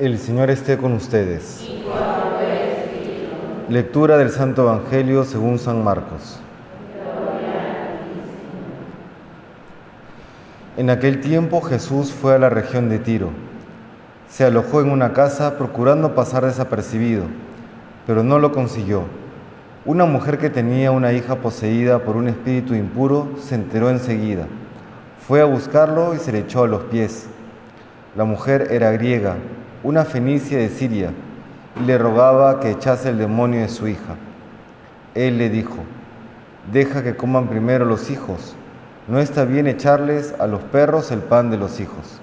El Señor esté con ustedes. Lectura del Santo Evangelio según San Marcos. En aquel tiempo Jesús fue a la región de Tiro. Se alojó en una casa procurando pasar desapercibido, pero no lo consiguió. Una mujer que tenía una hija poseída por un espíritu impuro se enteró enseguida. Fue a buscarlo y se le echó a los pies. La mujer era griega, una fenicia de Siria, y le rogaba que echase el demonio de su hija. Él le dijo, deja que coman primero los hijos, no está bien echarles a los perros el pan de los hijos.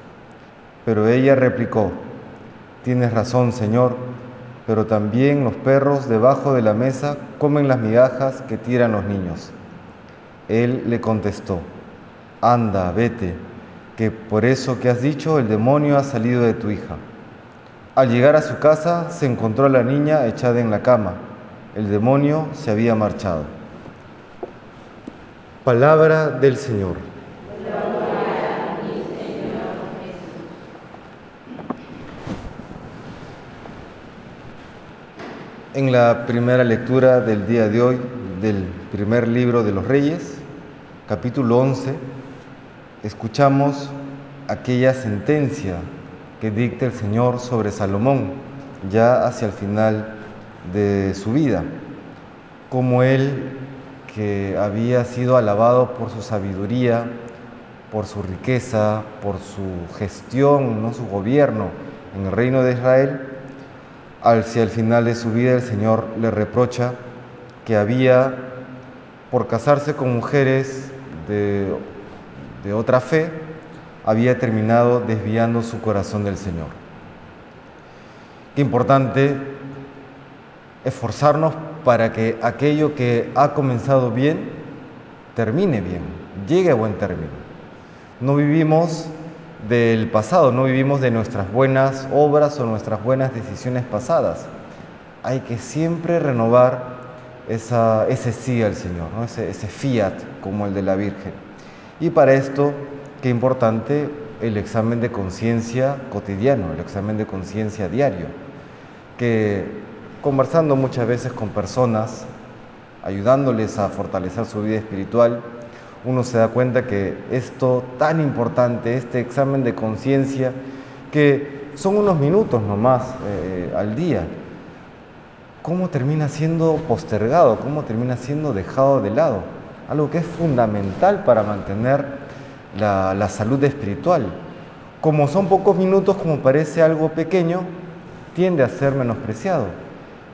Pero ella replicó, tienes razón, Señor, pero también los perros debajo de la mesa comen las migajas que tiran los niños. Él le contestó, anda, vete, que por eso que has dicho el demonio ha salido de tu hija. Al llegar a su casa se encontró a la niña echada en la cama. El demonio se había marchado. Palabra del Señor. En la primera lectura del día de hoy del primer libro de los Reyes, capítulo 11, escuchamos aquella sentencia que dicta el Señor sobre Salomón, ya hacia el final de su vida, como él que había sido alabado por su sabiduría, por su riqueza, por su gestión, no su gobierno en el reino de Israel, hacia el final de su vida el Señor le reprocha que había, por casarse con mujeres de, de otra fe, había terminado desviando su corazón del Señor. Qué importante esforzarnos para que aquello que ha comenzado bien termine bien, llegue a buen término. No vivimos del pasado, no vivimos de nuestras buenas obras o nuestras buenas decisiones pasadas. Hay que siempre renovar esa, ese sí al Señor, ¿no? ese, ese fiat como el de la Virgen. Y para esto, qué importante el examen de conciencia cotidiano, el examen de conciencia diario, que conversando muchas veces con personas, ayudándoles a fortalecer su vida espiritual, uno se da cuenta que esto tan importante, este examen de conciencia, que son unos minutos nomás eh, al día, cómo termina siendo postergado, cómo termina siendo dejado de lado, algo que es fundamental para mantener la, salud espiritual. Como son pocos minutos, como parece algo pequeño, tiende a ser menospreciado.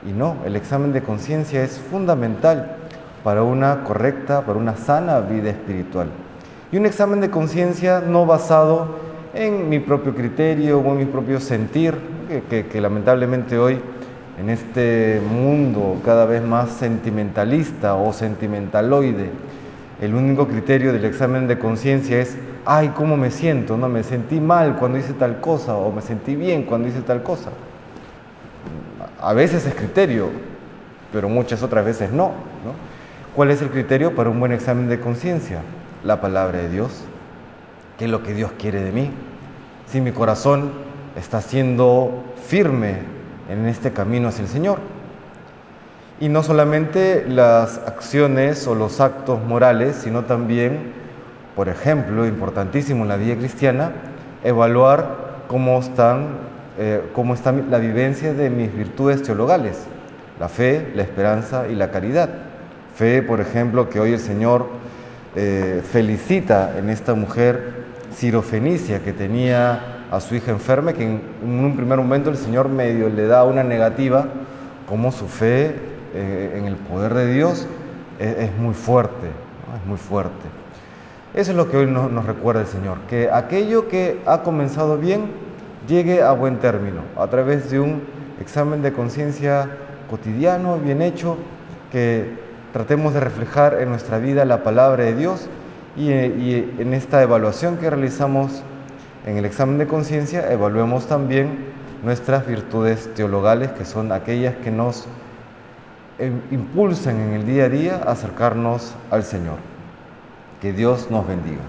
Y no, el examen de conciencia es fundamental para una correcta, para una sana vida espiritual. Y un examen de conciencia no basado en mi propio criterio o en mi propio sentir, que, que, que, lamentablemente hoy en este mundo cada vez más sentimentalista o sentimentaloide, el único criterio del examen de conciencia es, ay, ¿cómo me siento? No, me sentí mal cuando hice tal cosa o me sentí bien cuando hice tal cosa. A veces es criterio, pero muchas otras veces no, no. ¿Cuál es el criterio para un buen examen de conciencia? La palabra de Dios. ¿Qué es lo que Dios quiere de mí? Si mi corazón está siendo firme en este camino hacia el Señor. Y no solamente las acciones o los actos morales, sino también, por ejemplo, importantísimo en la vida cristiana, evaluar cómo están, eh, cómo está la vivencia de mis virtudes teologales, la fe, la esperanza y la caridad. Fe, por ejemplo, que hoy el Señor eh, felicita en esta mujer cirofenicia que tenía a su hija enferma, que en, un primer momento el Señor medio le da una negativa, como su fe eh, en el poder de Dios es, muy fuerte, es muy fuerte. Eso es lo que hoy nos, nos recuerda el Señor, que aquello que ha comenzado bien llegue a buen término, a través de un examen de conciencia cotidiano, bien hecho, que tratemos de reflejar en nuestra vida la palabra de Dios y, y en esta evaluación que realizamos en el examen de conciencia, evaluemos también nuestras virtudes teologales, que son aquellas que nos impulsan en el día a día acercarnos al Señor. Que Dios nos bendiga.